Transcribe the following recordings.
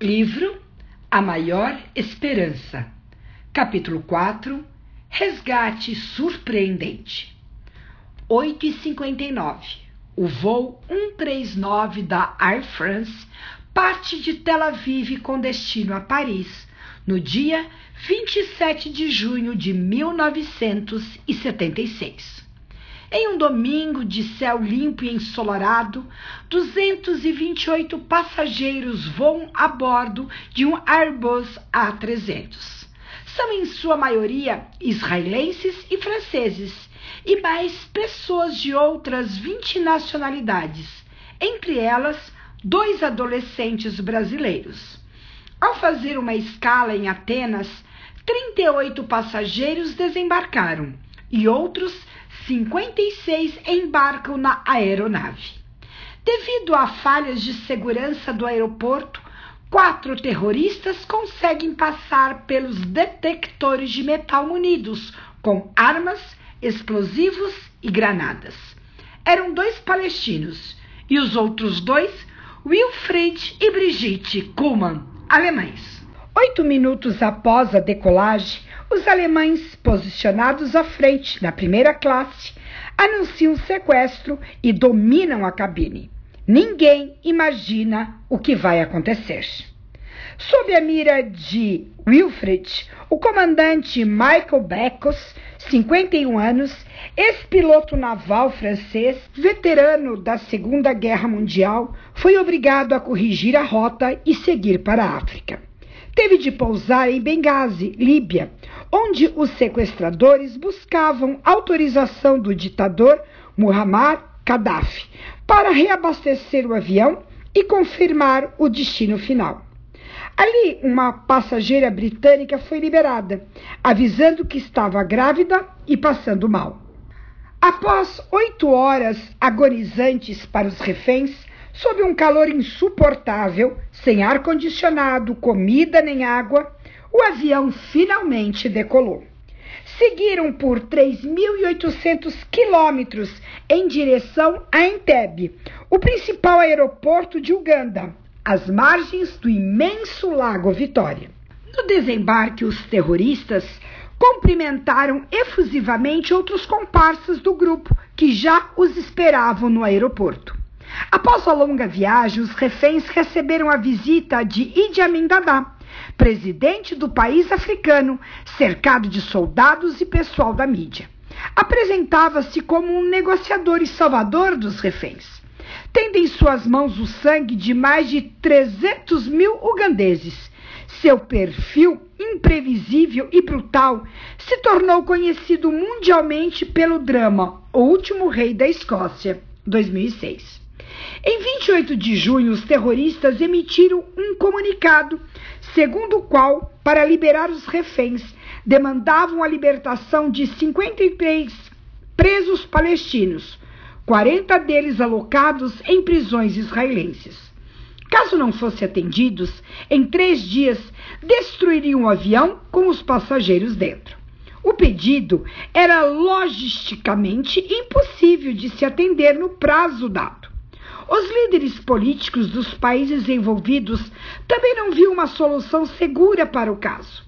Livro A Maior Esperança. Capítulo 4 Resgate Surpreendente. 8 e 59 O voo 139 da Air France parte de Tel Aviv com destino a Paris no dia 27 de junho de 1976. Em um domingo de céu limpo e ensolarado, 228 passageiros voam a bordo de um Airbus A300. São em sua maioria israelenses e franceses, e mais pessoas de outras 20 nacionalidades, entre elas dois adolescentes brasileiros. Ao fazer uma escala em Atenas, 38 passageiros desembarcaram e outros 56 embarcam na aeronave. Devido a falhas de segurança do aeroporto, quatro terroristas conseguem passar pelos detectores de metal munidos com armas, explosivos e granadas. Eram dois palestinos e os outros dois, Wilfried e Brigitte Kuhlmann, alemães. Oito minutos após a decolagem, os alemães, posicionados à frente na primeira classe, anunciam o sequestro e dominam a cabine. Ninguém imagina o que vai acontecer. Sob a mira de Wilfred, o comandante Michael Becos, 51 anos, ex-piloto naval francês, veterano da Segunda Guerra Mundial, foi obrigado a corrigir a rota e seguir para a África teve de pousar em Benghazi, Líbia, onde os sequestradores buscavam autorização do ditador Muammar Gaddafi para reabastecer o avião e confirmar o destino final. Ali, uma passageira britânica foi liberada, avisando que estava grávida e passando mal. Após oito horas agonizantes para os reféns, sob um calor insuportável, sem ar-condicionado, comida nem água, o avião finalmente decolou. Seguiram por 3.800 quilômetros em direção a Entebbe, o principal aeroporto de Uganda, às margens do imenso Lago Vitória. No desembarque, os terroristas cumprimentaram efusivamente outros comparsas do grupo que já os esperavam no aeroporto. Após a longa viagem, os reféns receberam a visita de Idi Amin Dada, presidente do país africano, cercado de soldados e pessoal da mídia. Apresentava-se como um negociador e salvador dos reféns. Tendo em suas mãos o sangue de mais de 300 mil ugandeses, seu perfil imprevisível e brutal se tornou conhecido mundialmente pelo drama O Último Rei da Escócia, 2006. Em 28 de junho, os terroristas emitiram um comunicado, segundo o qual, para liberar os reféns, demandavam a libertação de 53 presos palestinos, 40 deles alocados em prisões israelenses. Caso não fossem atendidos, em três dias destruiriam o avião com os passageiros dentro. O pedido era logisticamente impossível de se atender no prazo dado. Os líderes políticos dos países envolvidos também não viam uma solução segura para o caso.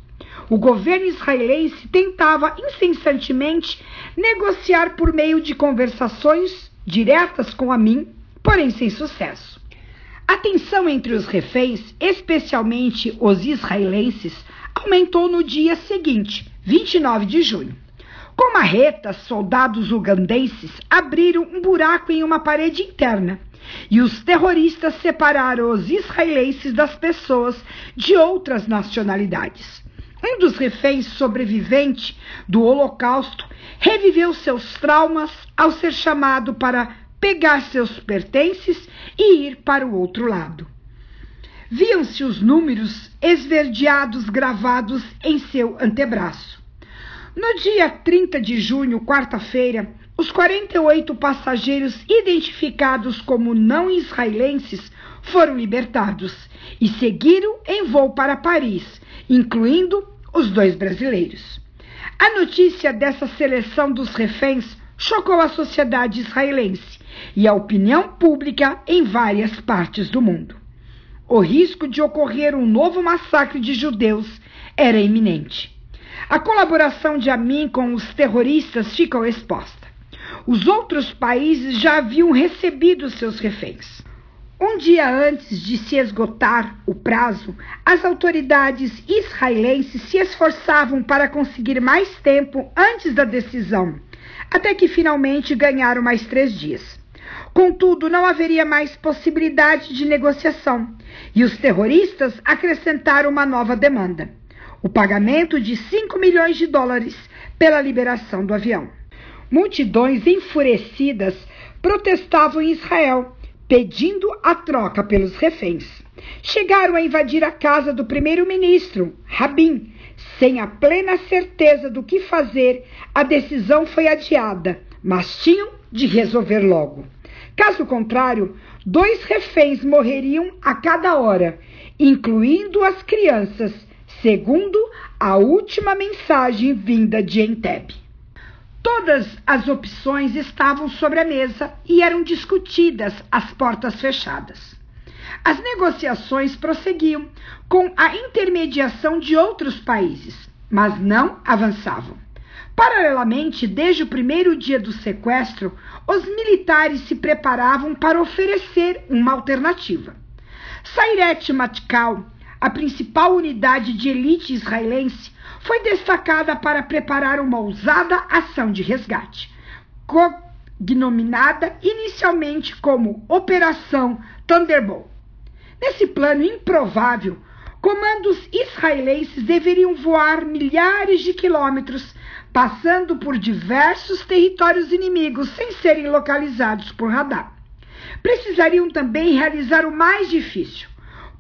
O governo israelense tentava incessantemente negociar por meio de conversações diretas com a porém sem sucesso. A tensão entre os reféns, especialmente os israelenses, aumentou no dia seguinte, 29 de junho. Com marretas, soldados ugandenses abriram um buraco em uma parede interna e os terroristas separaram os israelenses das pessoas de outras nacionalidades. Um dos reféns sobrevivente do Holocausto reviveu seus traumas ao ser chamado para pegar seus pertences e ir para o outro lado. Viam-se os números esverdeados gravados em seu antebraço. No dia 30 de junho, quarta-feira, os 48 passageiros identificados como não israelenses foram libertados e seguiram em voo para Paris, incluindo os dois brasileiros. A notícia dessa seleção dos reféns chocou a sociedade israelense e a opinião pública em várias partes do mundo. o risco de ocorrer um novo massacre de judeus era iminente. A colaboração de Amin com os terroristas ficou exposta. Os outros países já haviam recebido seus reféns. Um dia antes de se esgotar o prazo, as autoridades israelenses se esforçavam para conseguir mais tempo antes da decisão, até que finalmente ganharam mais três dias. Contudo, não haveria mais possibilidade de negociação e os terroristas acrescentaram uma nova demanda o pagamento de 5 milhões de dólares pela liberação do avião. Multidões enfurecidas protestavam em Israel, pedindo a troca pelos reféns. Chegaram a invadir a casa do primeiro-ministro, Rabin. Sem a plena certeza do que fazer, a decisão foi adiada, mas tinham de resolver logo. Caso contrário, dois reféns morreriam a cada hora, incluindo as crianças segundo a última mensagem vinda de Entebbe. Todas as opções estavam sobre a mesa e eram discutidas às portas fechadas. As negociações prosseguiam com a intermediação de outros países, mas não avançavam. Paralelamente, desde o primeiro dia do sequestro, os militares se preparavam para oferecer uma alternativa. Sairet Matkal a principal unidade de elite israelense, foi destacada para preparar uma ousada ação de resgate, cognominada inicialmente como Operação Thunderbolt. Nesse plano improvável, comandos israelenses deveriam voar milhares de quilômetros, passando por diversos territórios inimigos sem serem localizados por radar. Precisariam também realizar o mais difícil,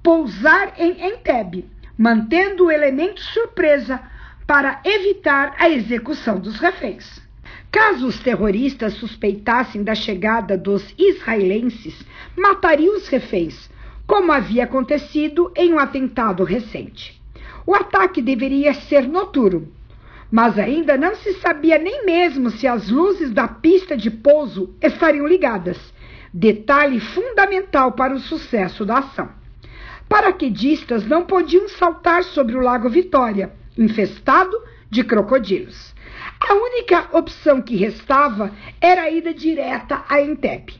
pousar em Entebbe, mantendo o elemento surpresa para evitar a execução dos reféns. Caso os terroristas suspeitassem da chegada dos israelenses, matariam os reféns, como havia acontecido em um atentado recente. O ataque deveria ser noturno, mas ainda não se sabia nem mesmo se as luzes da pista de pouso estariam ligadas, detalhe fundamental para o sucesso da ação. Paraquedistas não podiam saltar sobre o Lago Vitória, infestado de crocodilos. A única opção que restava era a ida direta a Entebbe.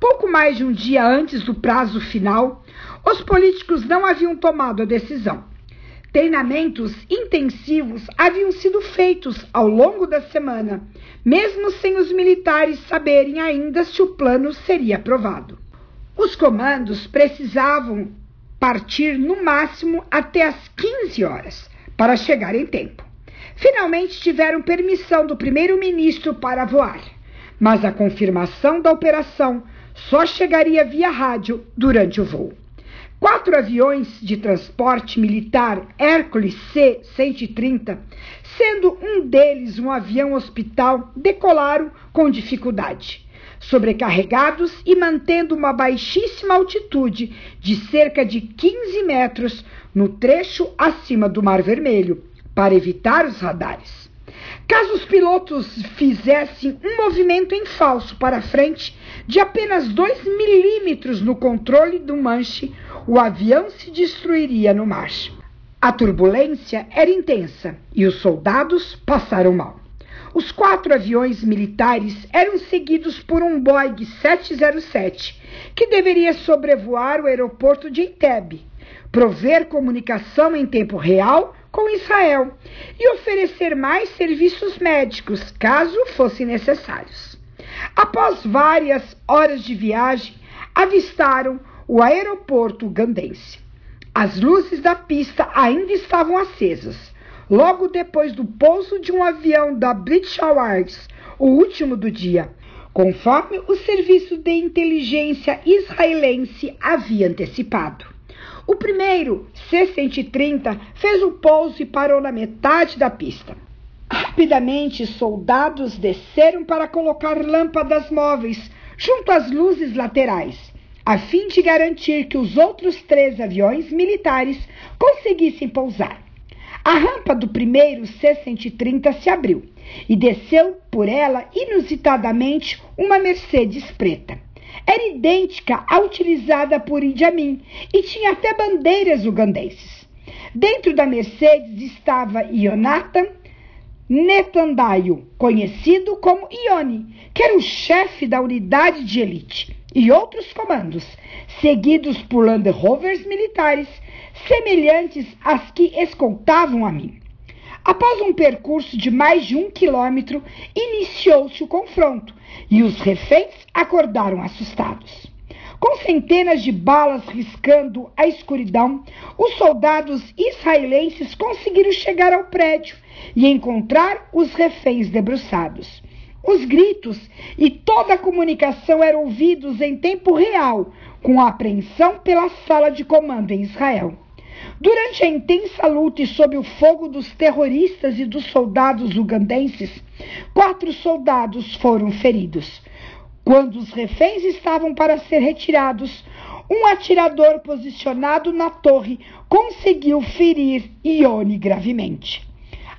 Pouco mais de um dia antes do prazo final, os políticos não haviam tomado a decisão. Treinamentos intensivos haviam sido feitos ao longo da semana, mesmo sem os militares saberem ainda se o plano seria aprovado. Os comandos precisavam partir no máximo até às 15 horas, para chegar em tempo. Finalmente tiveram permissão do primeiro-ministro para voar, mas a confirmação da operação só chegaria via rádio durante o voo. Quatro aviões de transporte militar Hércules C-130, sendo um deles um avião hospital, decolaram com dificuldade sobrecarregados e mantendo uma baixíssima altitude de cerca de 15 metros no trecho acima do Mar Vermelho, para evitar os radares. Caso os pilotos fizessem um movimento em falso para frente de apenas 2 milímetros no controle do manche, o avião se destruiria no mar. A turbulência era intensa e os soldados passaram mal. Os quatro aviões militares eram seguidos por um Boeing 707, que deveria sobrevoar o aeroporto de Entebbe, prover comunicação em tempo real com Israel e oferecer mais serviços médicos, caso fossem necessários. Após várias horas de viagem, avistaram o aeroporto gandense. As luzes da pista ainda estavam acesas logo depois do pouso de um avião da British Airways, o último do dia, conforme o serviço de inteligência israelense havia antecipado. O primeiro, C-130, fez o pouso e parou na metade da pista. Rapidamente, soldados desceram para colocar lâmpadas móveis junto às luzes laterais, a fim de garantir que os outros três aviões militares conseguissem pousar. A rampa do primeiro C-130 se abriu e desceu por ela inusitadamente uma Mercedes preta. era idêntica à utilizada por Idi e tinha até bandeiras ugandenses. Dentro da Mercedes estava Ionatan Netandaio, conhecido como Ione, que era o chefe da unidade de elite, e outros comandos, seguidos por Land Rovers militares semelhantes às que escoltavam a mim. Após um percurso de mais de um quilômetro, iniciou-se o confronto e os reféns acordaram assustados. Com centenas de balas riscando a escuridão, os soldados israelenses conseguiram chegar ao prédio e encontrar os reféns debruçados. Os gritos e toda a comunicação eram ouvidos em tempo real, com a apreensão pela sala de comando em Israel. Durante a intensa luta e sob o fogo dos terroristas e dos soldados ugandenses, quatro soldados foram feridos. Quando os reféns estavam para ser retirados, um atirador posicionado na torre conseguiu ferir Ione gravemente.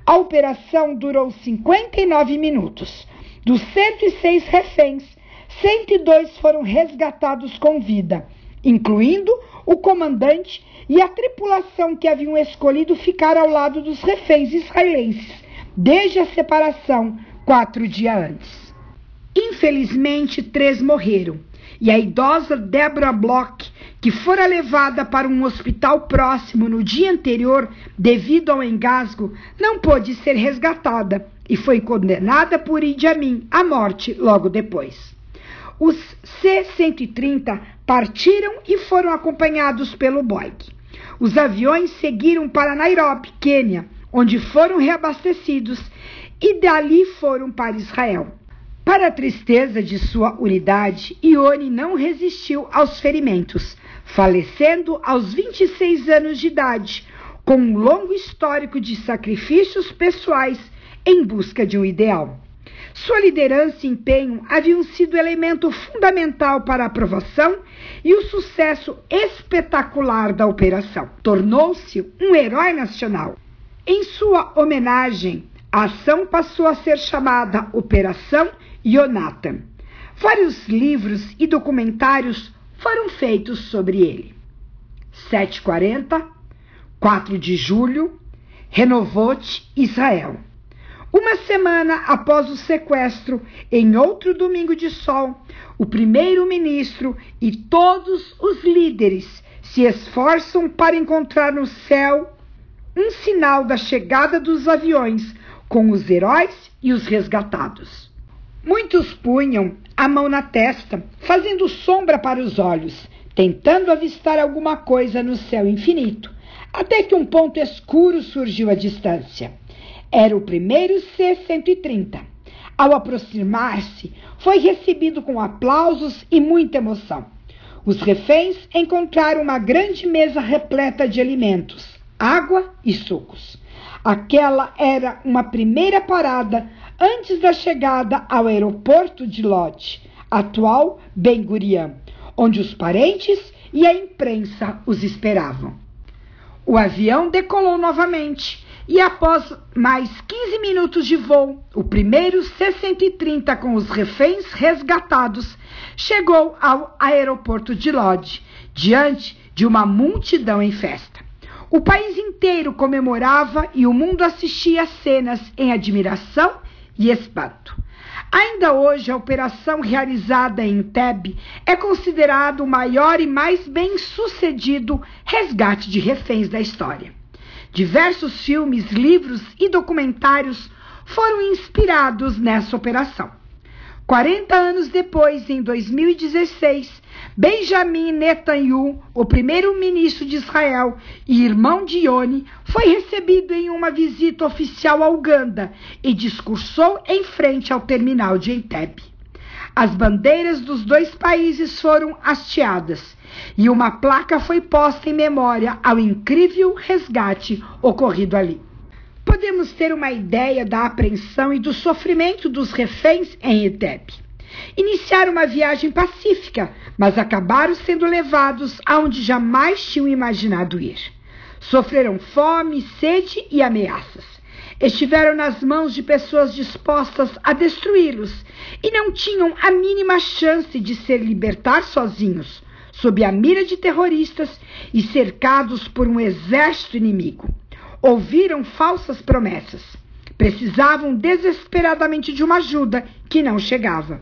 A operação durou 59 minutos. Dos 106 reféns, 102 foram resgatados com vida, incluindo o comandante e a tripulação que haviam escolhido ficar ao lado dos reféns israelenses desde a separação quatro dias antes. Infelizmente, três morreram e a idosa Deborah Bloch, que fora levada para um hospital próximo no dia anterior devido ao engasgo, não pôde ser resgatada e foi condenada por Idi Amin à morte logo depois. Os C-130 partiram e foram acompanhados pelo Boeing. Os aviões seguiram para Nairobi, Quênia, onde foram reabastecidos e dali foram para Israel. Para a tristeza de sua unidade, Ione não resistiu aos ferimentos, falecendo aos 26 anos de idade, com um longo histórico de sacrifícios pessoais em busca de um ideal. Sua liderança e empenho haviam sido elemento fundamental para a aprovação e o sucesso espetacular da operação. Tornou-se um herói nacional. Em sua homenagem, a ação passou a ser chamada Operação Jonathan. Vários livros e documentários foram feitos sobre ele. 740, 4 de julho, Renovote, Israel. Uma semana após o sequestro, em outro domingo de sol, o primeiro-ministro e todos os líderes se esforçam para encontrar no céu um sinal da chegada dos aviões com os heróis e os resgatados. Muitos punham a mão na testa, fazendo sombra para os olhos, tentando avistar alguma coisa no céu infinito, até que um ponto escuro surgiu à distância. Era o primeiro C-130. Ao aproximar-se, foi recebido com aplausos e muita emoção. Os reféns encontraram uma grande mesa repleta de alimentos, água e sucos. Aquela era uma primeira parada antes da chegada ao aeroporto de Lodz, atual Ben Gurion, onde os parentes e a imprensa os esperavam. O avião decolou novamente e após mais 15 minutos de voo, o primeiro C-130 com os reféns resgatados chegou ao aeroporto de Lodz, diante de uma multidão em festa. O país inteiro comemorava e o mundo assistia às cenas em admiração e espanto. Ainda hoje, a operação realizada em Entebbe é considerado o maior e mais bem sucedido resgate de reféns da história. Diversos filmes, livros e documentários foram inspirados nessa operação. 40 anos depois, em 2016, Benjamin Netanyahu, o primeiro-ministro de Israel e irmão de Ione, foi recebido em uma visita oficial a Uganda e discursou em frente ao terminal de Entebbe. As bandeiras dos dois países foram hasteadas e uma placa foi posta em memória ao incrível resgate ocorrido ali. Podemos ter uma ideia da apreensão e do sofrimento dos reféns em Entebbe. Iniciaram uma viagem pacífica, mas acabaram sendo levados aonde jamais tinham imaginado ir. Sofreram fome, sede e ameaças. Estiveram nas mãos de pessoas dispostas a destruí-los e não tinham a mínima chance de ser libertados sozinhos, sob a mira de terroristas e cercados por um exército inimigo. Ouviram falsas promessas. Precisavam desesperadamente de uma ajuda que não chegava.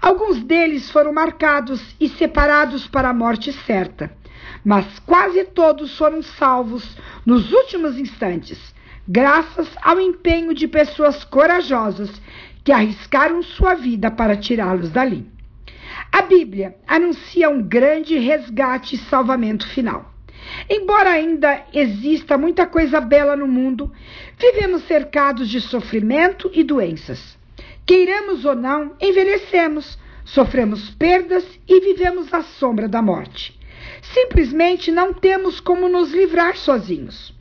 Alguns deles foram marcados e separados para a morte certa, mas quase todos foram salvos nos últimos instantes, graças ao empenho de pessoas corajosas que arriscaram sua vida para tirá-los dali. A Bíblia anuncia um grande resgate e salvamento final. Embora ainda exista muita coisa bela no mundo, vivemos cercados de sofrimento e doenças. Queiramos ou não, envelhecemos, sofremos perdas e vivemos à sombra da morte. Simplesmente não temos como nos livrar sozinhos.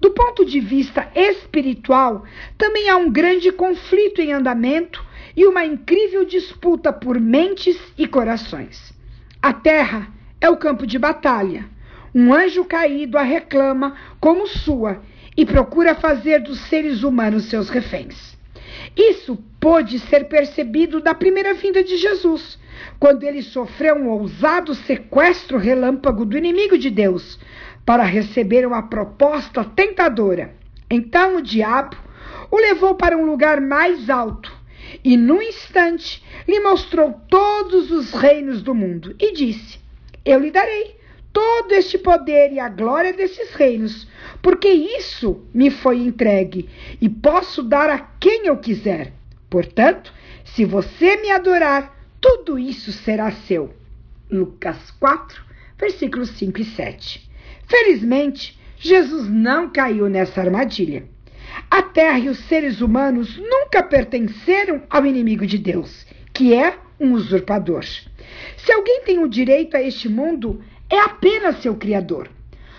Do ponto de vista espiritual, também há um grande conflito em andamento e uma incrível disputa por mentes e corações. A terra é o campo de batalha. Um anjo caído a reclama como sua e procura fazer dos seres humanos seus reféns. Isso pôde ser percebido da primeira vinda de Jesus, quando ele sofreu um ousado sequestro relâmpago do inimigo de Deus para receber uma proposta tentadora. Então o diabo o levou para um lugar mais alto e, num instante, lhe mostrou todos os reinos do mundo e disse: Eu lhe darei todo este poder e a glória desses reinos, porque isso me foi entregue e posso dar a quem eu quiser. Portanto, se você me adorar, tudo isso será seu. Lucas 4, versículos 5 e 7. Felizmente, Jesus não caiu nessa armadilha. A terra e os seres humanos nunca pertenceram ao inimigo de Deus, que é um usurpador. Se alguém tem o direito a este mundo, é apenas seu Criador.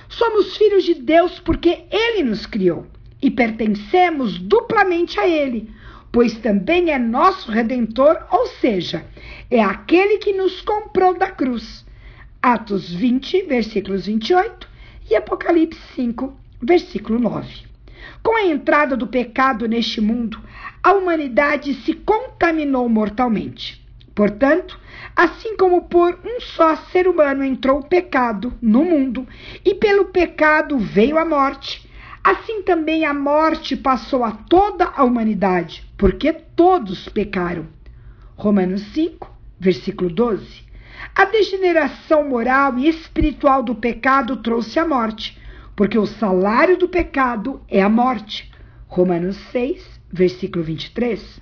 Somos filhos de Deus porque Ele nos criou e pertencemos duplamente a Ele, pois também é nosso redentor, ou seja, é aquele que nos comprou da cruz. Atos 20, versículos 28 e Apocalipse 5, versículo 9. Com a entrada do pecado neste mundo, a humanidade se contaminou mortalmente. Portanto, assim como por um só ser humano entrou o pecado no mundo e pelo pecado veio a morte, assim também a morte passou a toda a humanidade, porque todos pecaram. Romanos 5, versículo 12. A degeneração moral e espiritual do pecado trouxe a morte, porque o salário do pecado é a morte. Romanos 6, versículo 23.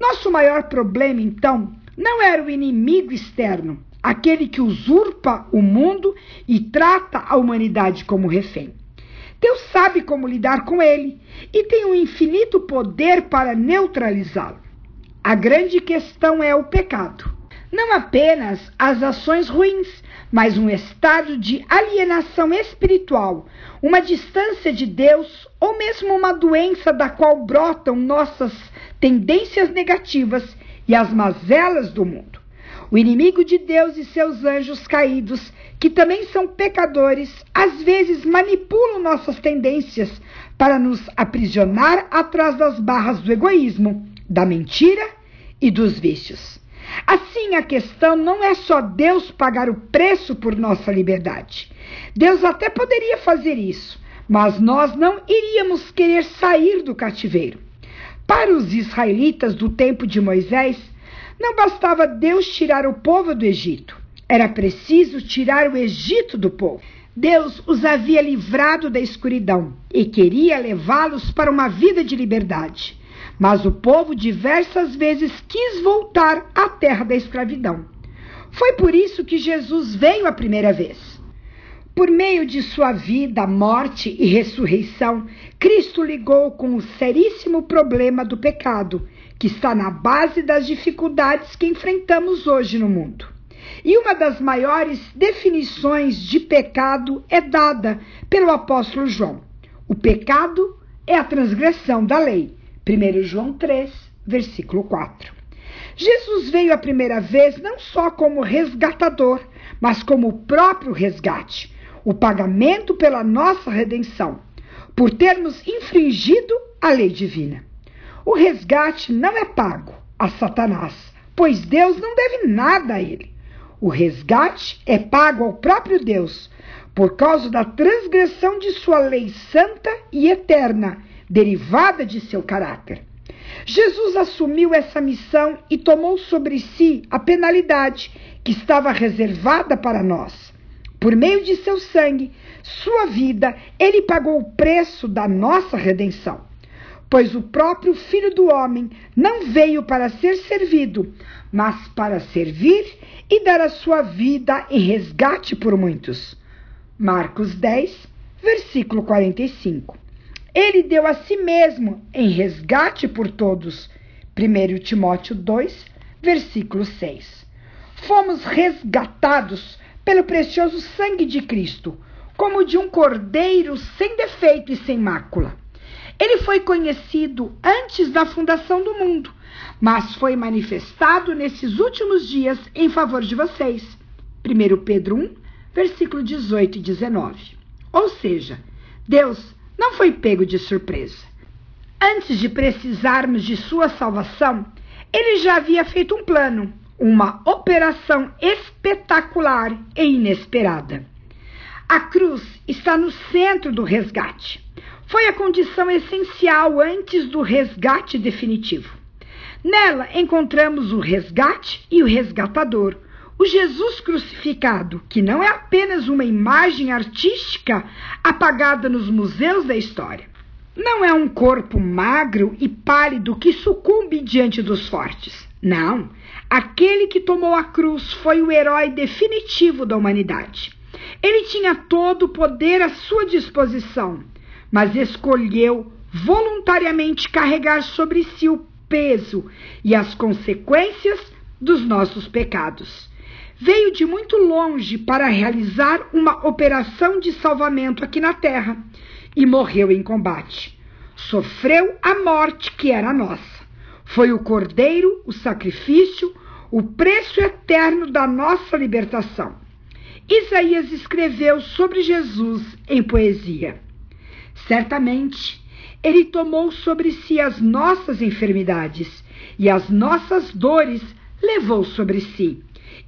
Nosso maior problema, então, não era o inimigo externo, aquele que usurpa o mundo e trata a humanidade como refém. Deus sabe como lidar com ele e tem um infinito poder para neutralizá-lo. A grande questão é o pecado. Não apenas as ações ruins, mas um estado de alienação espiritual, uma distância de Deus ou mesmo uma doença da qual brotam nossas tendências negativas e as mazelas do mundo. O inimigo de Deus e seus anjos caídos, que também são pecadores, às vezes manipulam nossas tendências para nos aprisionar atrás das barras do egoísmo, da mentira e dos vícios. Assim, a questão não é só Deus pagar o preço por nossa liberdade. Deus até poderia fazer isso, mas nós não iríamos querer sair do cativeiro. Para os israelitas do tempo de Moisés, não bastava Deus tirar o povo do Egito, era preciso tirar o Egito do povo. Deus os havia livrado da escuridão e queria levá-los para uma vida de liberdade. Mas o povo diversas vezes quis voltar à terra da escravidão. Foi por isso que Jesus veio a primeira vez. Por meio de sua vida, morte e ressurreição, Cristo ligou com o seríssimo problema do pecado, que está na base das dificuldades que enfrentamos hoje no mundo. E uma das maiores definições de pecado é dada pelo apóstolo João. O pecado é a transgressão da lei. 1 João 3, versículo 4. Jesus veio a primeira vez não só como resgatador, mas como o próprio resgate, o pagamento pela nossa redenção. por termos infringido a lei divina. O resgate não é pago a Satanás, pois Deus não deve nada a ele. O resgate é pago ao próprio Deus, por causa da transgressão de sua lei santa e eterna, derivada de seu caráter. Jesus assumiu essa missão e tomou sobre si a penalidade que estava reservada para nós. Por meio de seu sangue, sua vida, ele pagou o preço da nossa redenção. Pois o próprio Filho do Homem não veio para ser servido, mas para servir e dar a sua vida em resgate por muitos. Marcos 10, versículo 45. Ele deu a si mesmo em resgate por todos. 1 Timóteo 2, versículo 6. Fomos resgatados pelo precioso sangue de Cristo, como de um cordeiro sem defeito e sem mácula. Ele foi conhecido antes da fundação do mundo, mas foi manifestado nesses últimos dias em favor de vocês. 1 Pedro 1, versículo 18 e 19. Ou seja, Deus não foi pego de surpresa. Antes de precisarmos de sua salvação, ele já havia feito um plano, uma operação espetacular e inesperada. A cruz está no centro do resgate. Foi a condição essencial antes do resgate definitivo. Nela encontramos o resgate e o resgatador, o Jesus crucificado, que não é apenas uma imagem artística apagada nos museus da história. Não é um corpo magro e pálido que sucumbe diante dos fortes. Não. Aquele que tomou a cruz foi o herói definitivo da humanidade. Ele tinha todo o poder à sua disposição, mas escolheu voluntariamente carregar sobre si o peso e as consequências dos nossos pecados veio de muito longe para realizar uma operação de salvamento aqui na terra e morreu em combate. Sofreu a morte que era nossa. Foi o cordeiro, o sacrifício, o preço eterno da nossa libertação. Isaías escreveu sobre Jesus em poesia. Certamente, ele tomou sobre si as nossas enfermidades e as nossas dores levou sobre si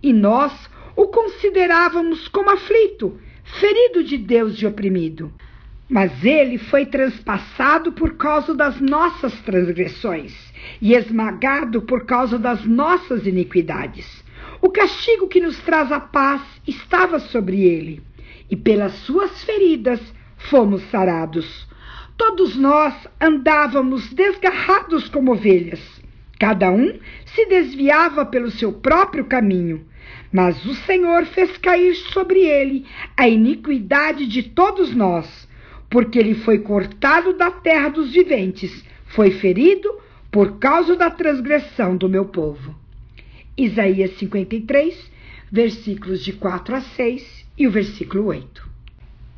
e nós o considerávamos como aflito, ferido de Deus e oprimido. Mas ele foi transpassado por causa das nossas transgressões e esmagado por causa das nossas iniquidades. O castigo que nos traz a paz estava sobre ele, e pelas suas feridas fomos sarados. Todos nós andávamos desgarrados como ovelhas. Cada um se desviava pelo seu próprio caminho mas o Senhor fez cair sobre ele a iniquidade de todos nós, porque ele foi cortado da terra dos viventes, foi ferido por causa da transgressão do meu povo. Isaías 53, versículos de 4 a 6 e o versículo 8.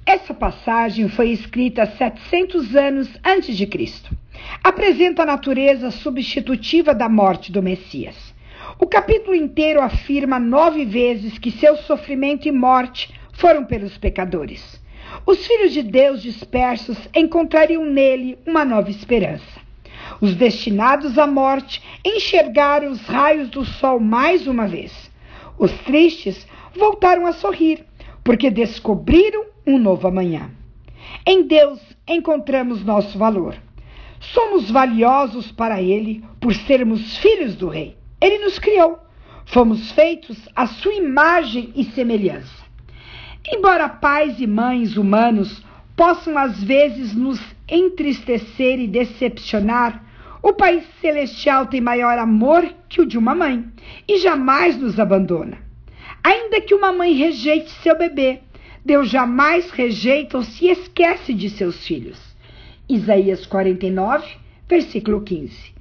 Essa passagem foi escrita 700 anos antes de Cristo. Apresenta a natureza substitutiva da morte do Messias. O capítulo inteiro afirma nove vezes que seu sofrimento e morte foram pelos pecadores. Os filhos de Deus dispersos encontrariam nele uma nova esperança. Os destinados à morte enxergaram os raios do sol mais uma vez. Os tristes voltaram a sorrir, porque descobriram um novo amanhã. Em Deus encontramos nosso valor. Somos valiosos para Ele por sermos filhos do Rei. Ele nos criou. Fomos feitos à sua imagem e semelhança. Embora pais e mães humanos possam às vezes nos entristecer e decepcionar, o Pai Celestial tem maior amor que o de uma mãe e jamais nos abandona. Ainda que uma mãe rejeite seu bebê, Deus jamais rejeita ou se esquece de seus filhos. Isaías 49, versículo 15.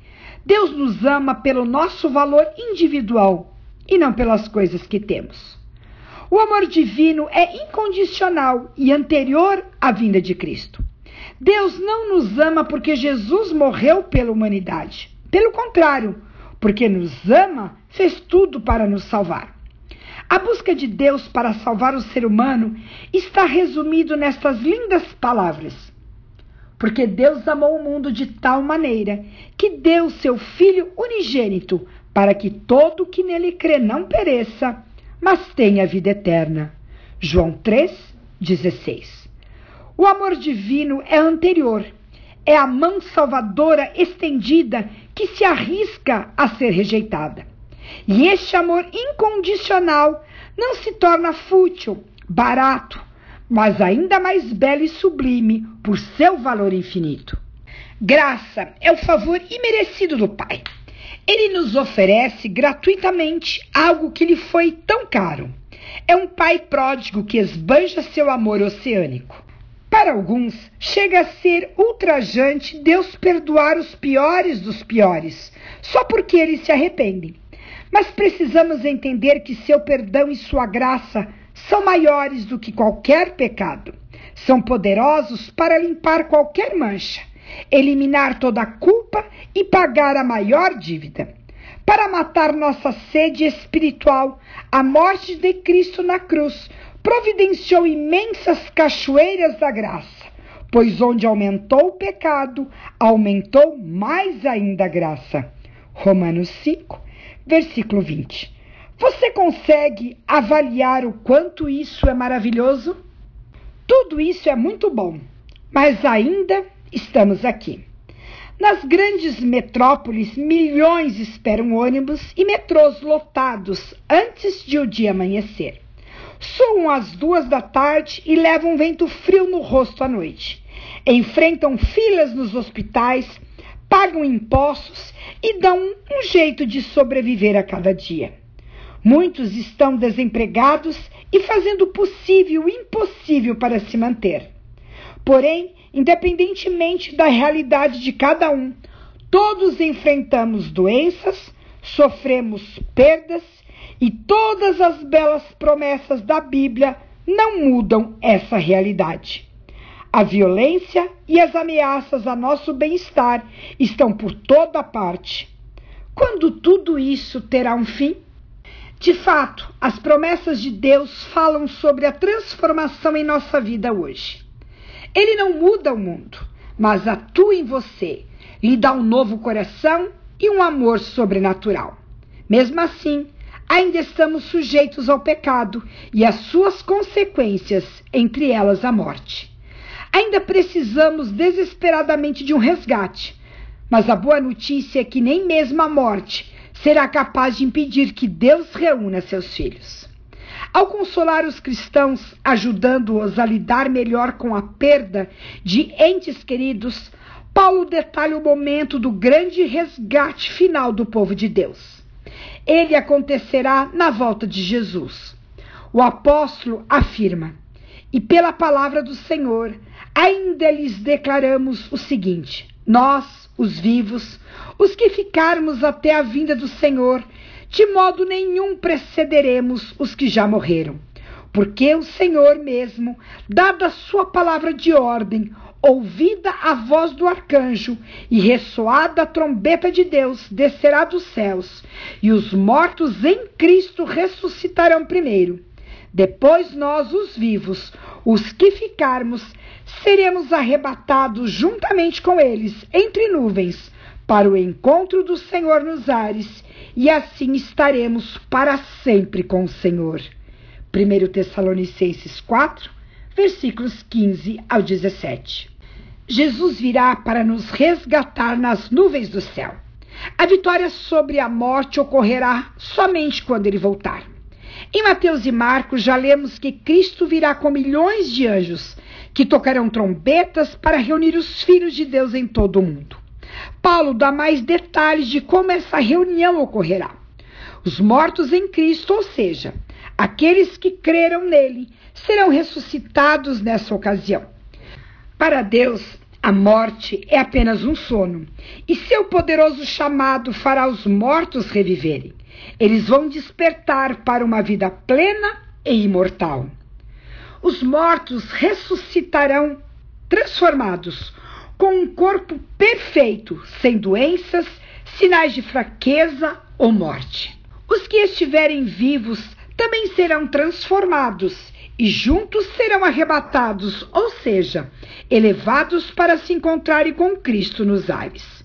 Deus nos ama pelo nosso valor individual e não pelas coisas que temos. O amor divino é incondicional e anterior à vinda de Cristo. Deus não nos ama porque Jesus morreu pela humanidade. Pelo contrário, porque nos ama, fez tudo para nos salvar. A busca de Deus para salvar o ser humano está resumido nestas lindas palavras: porque Deus amou o mundo de tal maneira que deu seu Filho unigênito para que todo que nele crê não pereça, mas tenha vida eterna. João 3:16. O amor divino é anterior, é a mão salvadora estendida que se arrisca a ser rejeitada. E este amor incondicional não se torna fútil, barato, mas ainda mais belo e sublime por seu valor infinito. Graça é o favor imerecido do Pai. Ele nos oferece gratuitamente algo que lhe foi tão caro. É um pai pródigo que esbanja seu amor oceânico. Para alguns, chega a ser ultrajante Deus perdoar os piores dos piores, só porque eles se arrependem. Mas precisamos entender que seu perdão e sua graça são maiores do que qualquer pecado. São poderosos para limpar qualquer mancha, eliminar toda a culpa e pagar a maior dívida. Para matar nossa sede espiritual, a morte de Cristo na cruz providenciou imensas cachoeiras da graça, pois onde aumentou o pecado, aumentou mais ainda a graça. Romanos 5, versículo 20. Você consegue avaliar o quanto isso é maravilhoso? Tudo isso é muito bom, mas ainda estamos aqui. Nas grandes metrópoles, milhões esperam ônibus e metrôs lotados antes de o dia amanhecer. Soam as duas da tarde e levam vento frio no rosto à noite. Enfrentam filas nos hospitais, pagam impostos e dão um jeito de sobreviver a cada dia. Muitos estão desempregados e fazendo o possível e impossível para se manter. Porém, independentemente da realidade de cada um, todos enfrentamos doenças, sofremos perdas e todas as belas promessas da Bíblia não mudam essa realidade. A violência e as ameaças a nosso bem-estar estão por toda parte. Quando tudo isso terá um fim? De fato, as promessas de Deus falam sobre a transformação em nossa vida hoje. Ele não muda o mundo, mas atua em você, lhe dá um novo coração e um amor sobrenatural. Mesmo assim, ainda estamos sujeitos ao pecado e às suas consequências, entre elas a morte. Ainda precisamos desesperadamente de um resgate, mas a boa notícia é que nem mesmo a morte será capaz de impedir que Deus reúna seus filhos. Ao consolar os cristãos, ajudando-os a lidar melhor com a perda de entes queridos, Paulo detalha o momento do grande resgate final do povo de Deus. Ele acontecerá na volta de Jesus. O apóstolo afirma: E pela palavra do Senhor, ainda lhes declaramos o seguinte: Nós, os vivos, os que ficarmos até a vinda do Senhor, de modo nenhum precederemos os que já morreram. Porque o Senhor mesmo, dada a sua palavra de ordem, ouvida a voz do arcanjo e ressoada a trombeta de Deus, descerá dos céus, e os mortos em Cristo ressuscitarão primeiro. Depois nós, os vivos, os que ficarmos, seremos arrebatados juntamente com eles entre nuvens para o encontro do Senhor nos ares, e assim estaremos para sempre com o Senhor. 1 Tessalonicenses 4, versículos 15 ao 17. Jesus virá para nos resgatar nas nuvens do céu. A vitória sobre a morte ocorrerá somente quando ele voltar. Em Mateus e Marcos já lemos que Cristo virá com milhões de anjos que tocarão trombetas para reunir os filhos de Deus em todo o mundo. Paulo dá mais detalhes de como essa reunião ocorrerá. Os mortos em Cristo, ou seja, aqueles que creram nele, serão ressuscitados nessa ocasião. Para Deus, a morte é apenas um sono, e seu poderoso chamado fará os mortos reviverem. Eles vão despertar para uma vida plena e imortal. Os mortos ressuscitarão transformados, com um corpo perfeito, sem doenças, sinais de fraqueza ou morte. Os que estiverem vivos também serão transformados e juntos serão arrebatados, ou seja, elevados para se encontrarem com Cristo nos ares.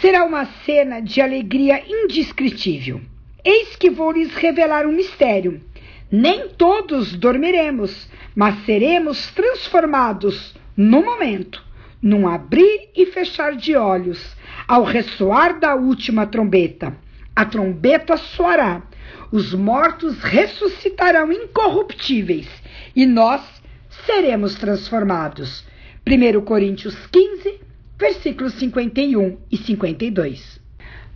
Será uma cena de alegria indescritível. Eis que vou lhes revelar um mistério. Nem todos dormiremos, mas seremos transformados no momento, num abrir e fechar de olhos, ao ressoar da última trombeta. A trombeta soará, os mortos ressuscitarão incorruptíveis e nós seremos transformados. 1 Coríntios 15, versículos 51 e 52.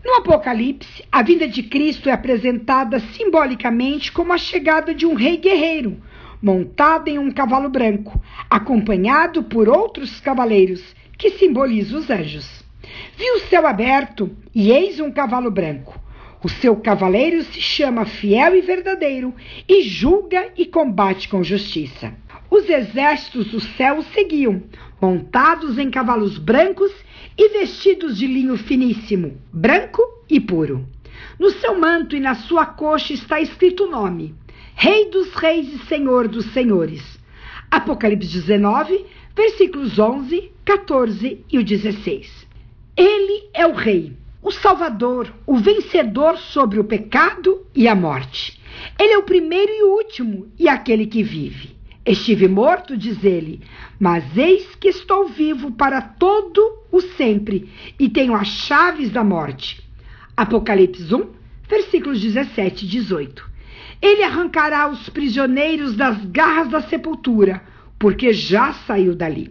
No Apocalipse, a vinda de Cristo é apresentada simbolicamente como a chegada de um rei guerreiro, montado em um cavalo branco, acompanhado por outros cavaleiros, que simbolizam os anjos. Viu o céu aberto e eis um cavalo branco. O seu cavaleiro se chama Fiel e Verdadeiro e julga e combate com justiça. Os exércitos do céu seguiam, montados em cavalos brancos e vestidos de linho finíssimo, branco e puro. No seu manto e na sua coxa está escrito o nome: Rei dos Reis e Senhor dos Senhores. Apocalipse 19, versículos 11, 14 e o 16. Ele é o Rei, o Salvador, o vencedor sobre o pecado e a morte. Ele é o primeiro e o último e aquele que vive. Estive morto, diz ele, mas eis que estou vivo para todo o sempre e tenho as chaves da morte. Apocalipse 1, versículos 17 e 18. Ele arrancará os prisioneiros das garras da sepultura, porque já saiu dali.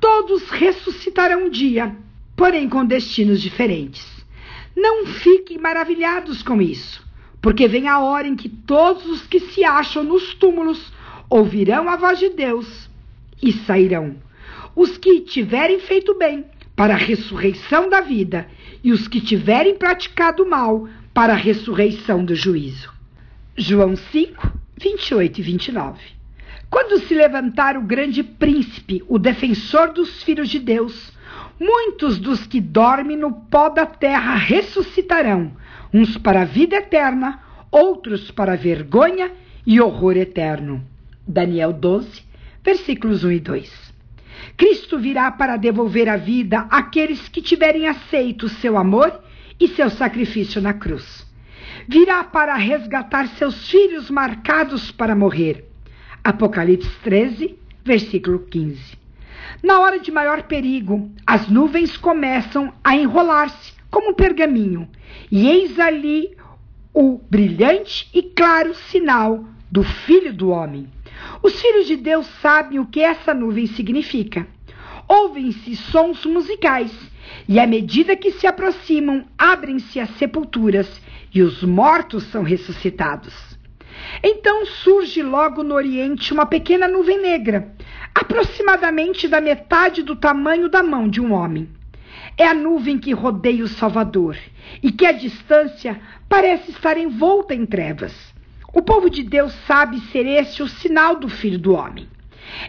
Todos ressuscitarão um dia, porém com destinos diferentes. Não fiquem maravilhados com isso, porque vem a hora em que todos os que se acham nos túmulos ouvirão a voz de Deus e sairão. Os que tiverem feito bem para a ressurreição da vida e os que tiverem praticado mal para a ressurreição do juízo. João 5, 28 e 29. Quando se levantar o grande príncipe, o defensor dos filhos de Deus, muitos dos que dormem no pó da terra ressuscitarão, uns para a vida eterna, outros para a vergonha e horror eterno. Daniel 12, versículos 1 e 2. Cristo virá para devolver a vida àqueles que tiverem aceito seu amor e seu sacrifício na cruz. Virá para resgatar seus filhos marcados para morrer. Apocalipse 13, versículo 15. Na hora de maior perigo, as nuvens começam a enrolar-se como um pergaminho, e eis ali o brilhante e claro sinal do Filho do Homem. Os filhos de Deus sabem o que essa nuvem significa. Ouvem-se sons musicais, e à medida que se aproximam, abrem-se as sepulturas e os mortos são ressuscitados. Então surge logo no Oriente uma pequena nuvem negra, aproximadamente da metade do tamanho da mão de um homem. É a nuvem que rodeia o Salvador e que, à distância, parece estar envolta em trevas. O povo de Deus sabe ser este o sinal do Filho do Homem.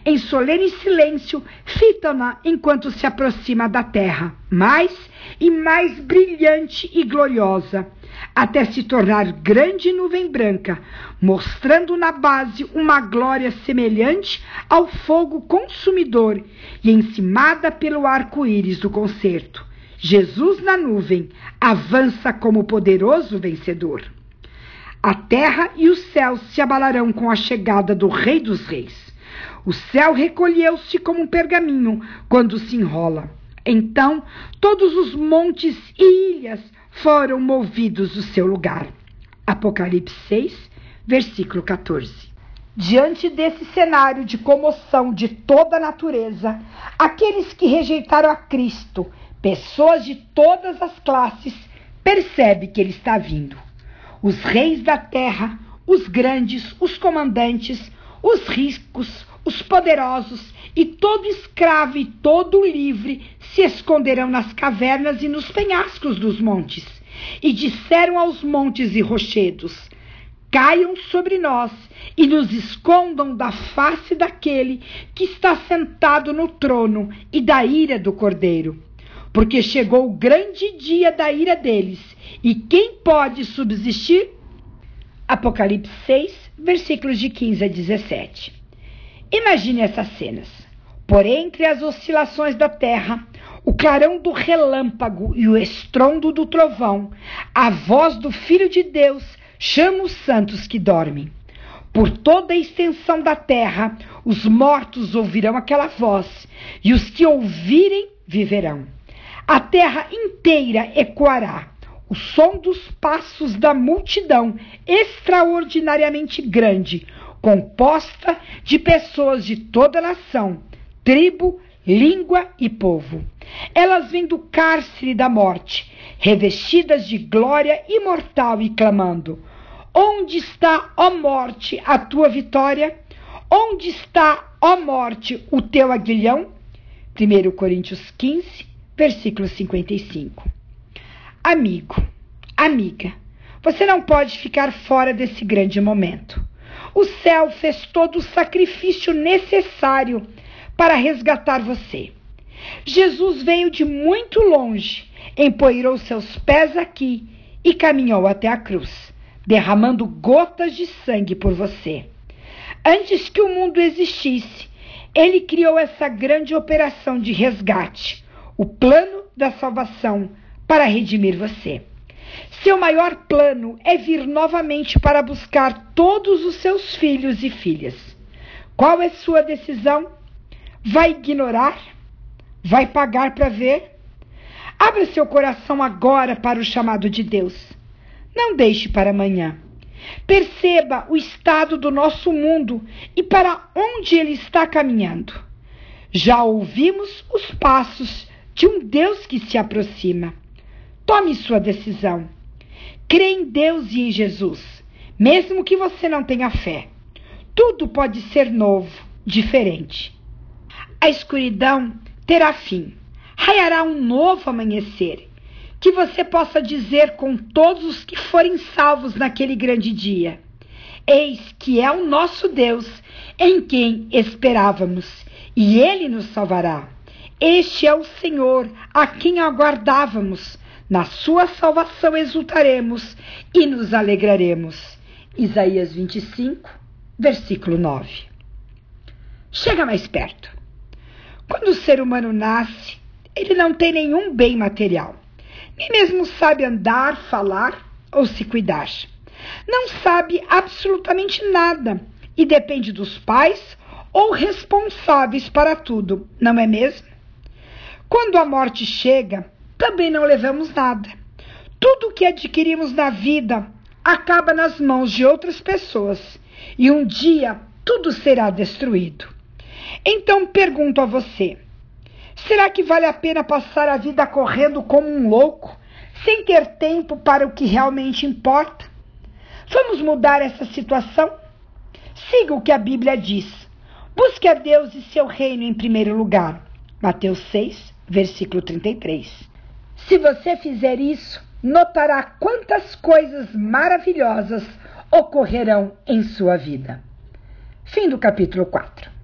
Em solene silêncio, fitam-na enquanto se aproxima da terra, mais e mais brilhante e gloriosa, até se tornar grande nuvem branca, mostrando na base uma glória semelhante ao fogo consumidor e encimada pelo arco-íris do concerto. Jesus na nuvem avança como poderoso vencedor. A terra e os céus se abalarão com a chegada do Rei dos Reis. O céu recolheu-se como um pergaminho quando se enrola. Então, todos os montes e ilhas foram movidos do seu lugar. Apocalipse 6, versículo 14. Diante desse cenário de comoção de toda a natureza, aqueles que rejeitaram a Cristo, pessoas de todas as classes, percebem que ele está vindo os reis da terra, os grandes, os comandantes, os ricos, os poderosos e todo escravo e todo livre se esconderão nas cavernas e nos penhascos dos montes. E disseram aos montes e rochedos: Caiam sobre nós e nos escondam da face daquele que está sentado no trono e da ira do cordeiro. Porque chegou o grande dia da ira deles e quem pode subsistir? Apocalipse 6, versículos de 15 a 17. Imagine essas cenas. Por entre as oscilações da terra, o clarão do relâmpago e o estrondo do trovão, a voz do Filho de Deus chama os santos que dormem. Por toda a extensão da terra, os mortos ouvirão aquela voz, e os que ouvirem viverão. A terra inteira ecoará o som dos passos da multidão extraordinariamente grande, composta de pessoas de toda nação, tribo, língua e povo. Elas vêm do cárcere da morte, revestidas de glória imortal e clamando: Onde está, ó morte, a tua vitória? Onde está, ó morte, o teu aguilhão? 1 Coríntios 15, versículo 55. Amigo, amiga, você não pode ficar fora desse grande momento. O céu fez todo o sacrifício necessário para resgatar você. Jesus veio de muito longe, empoeirou seus pés aqui e caminhou até a cruz, derramando gotas de sangue por você. Antes que o mundo existisse, ele criou essa grande operação de resgate, o plano da salvação para redimir você. Seu maior plano é vir novamente para buscar todos os seus filhos e filhas. Qual é sua decisão? Vai ignorar? Vai pagar para ver? Abra seu coração agora para o chamado de Deus. Não deixe para amanhã. Perceba o estado do nosso mundo e para onde ele está caminhando. Já ouvimos os passos de um Deus que se aproxima. Tome sua decisão. Crê em Deus e em Jesus, mesmo que você não tenha fé. Tudo pode ser novo, diferente a escuridão terá fim. Raiará um novo amanhecer. Que você possa dizer com todos os que forem salvos naquele grande dia: Eis que é o nosso Deus, em quem esperávamos, e ele nos salvará. Este é o Senhor, a quem aguardávamos. Na sua salvação exultaremos e nos alegraremos. Isaías 25, versículo 9. Chega mais perto. Quando o ser humano nasce, ele não tem nenhum bem material, nem mesmo sabe andar, falar ou se cuidar. Não sabe absolutamente nada e depende dos pais ou responsáveis para tudo, não é mesmo? Quando a morte chega, também não levamos nada. Tudo o que adquirimos na vida acaba nas mãos de outras pessoas e um dia tudo será destruído. Então pergunto a você: será que vale a pena passar a vida correndo como um louco, sem ter tempo para o que realmente importa? Vamos mudar essa situação? Siga o que a Bíblia diz. Busque a Deus e seu reino em primeiro lugar. Mateus 6, versículo 33. Se você fizer isso, notará quantas coisas maravilhosas ocorrerão em sua vida. Fim do capítulo 4.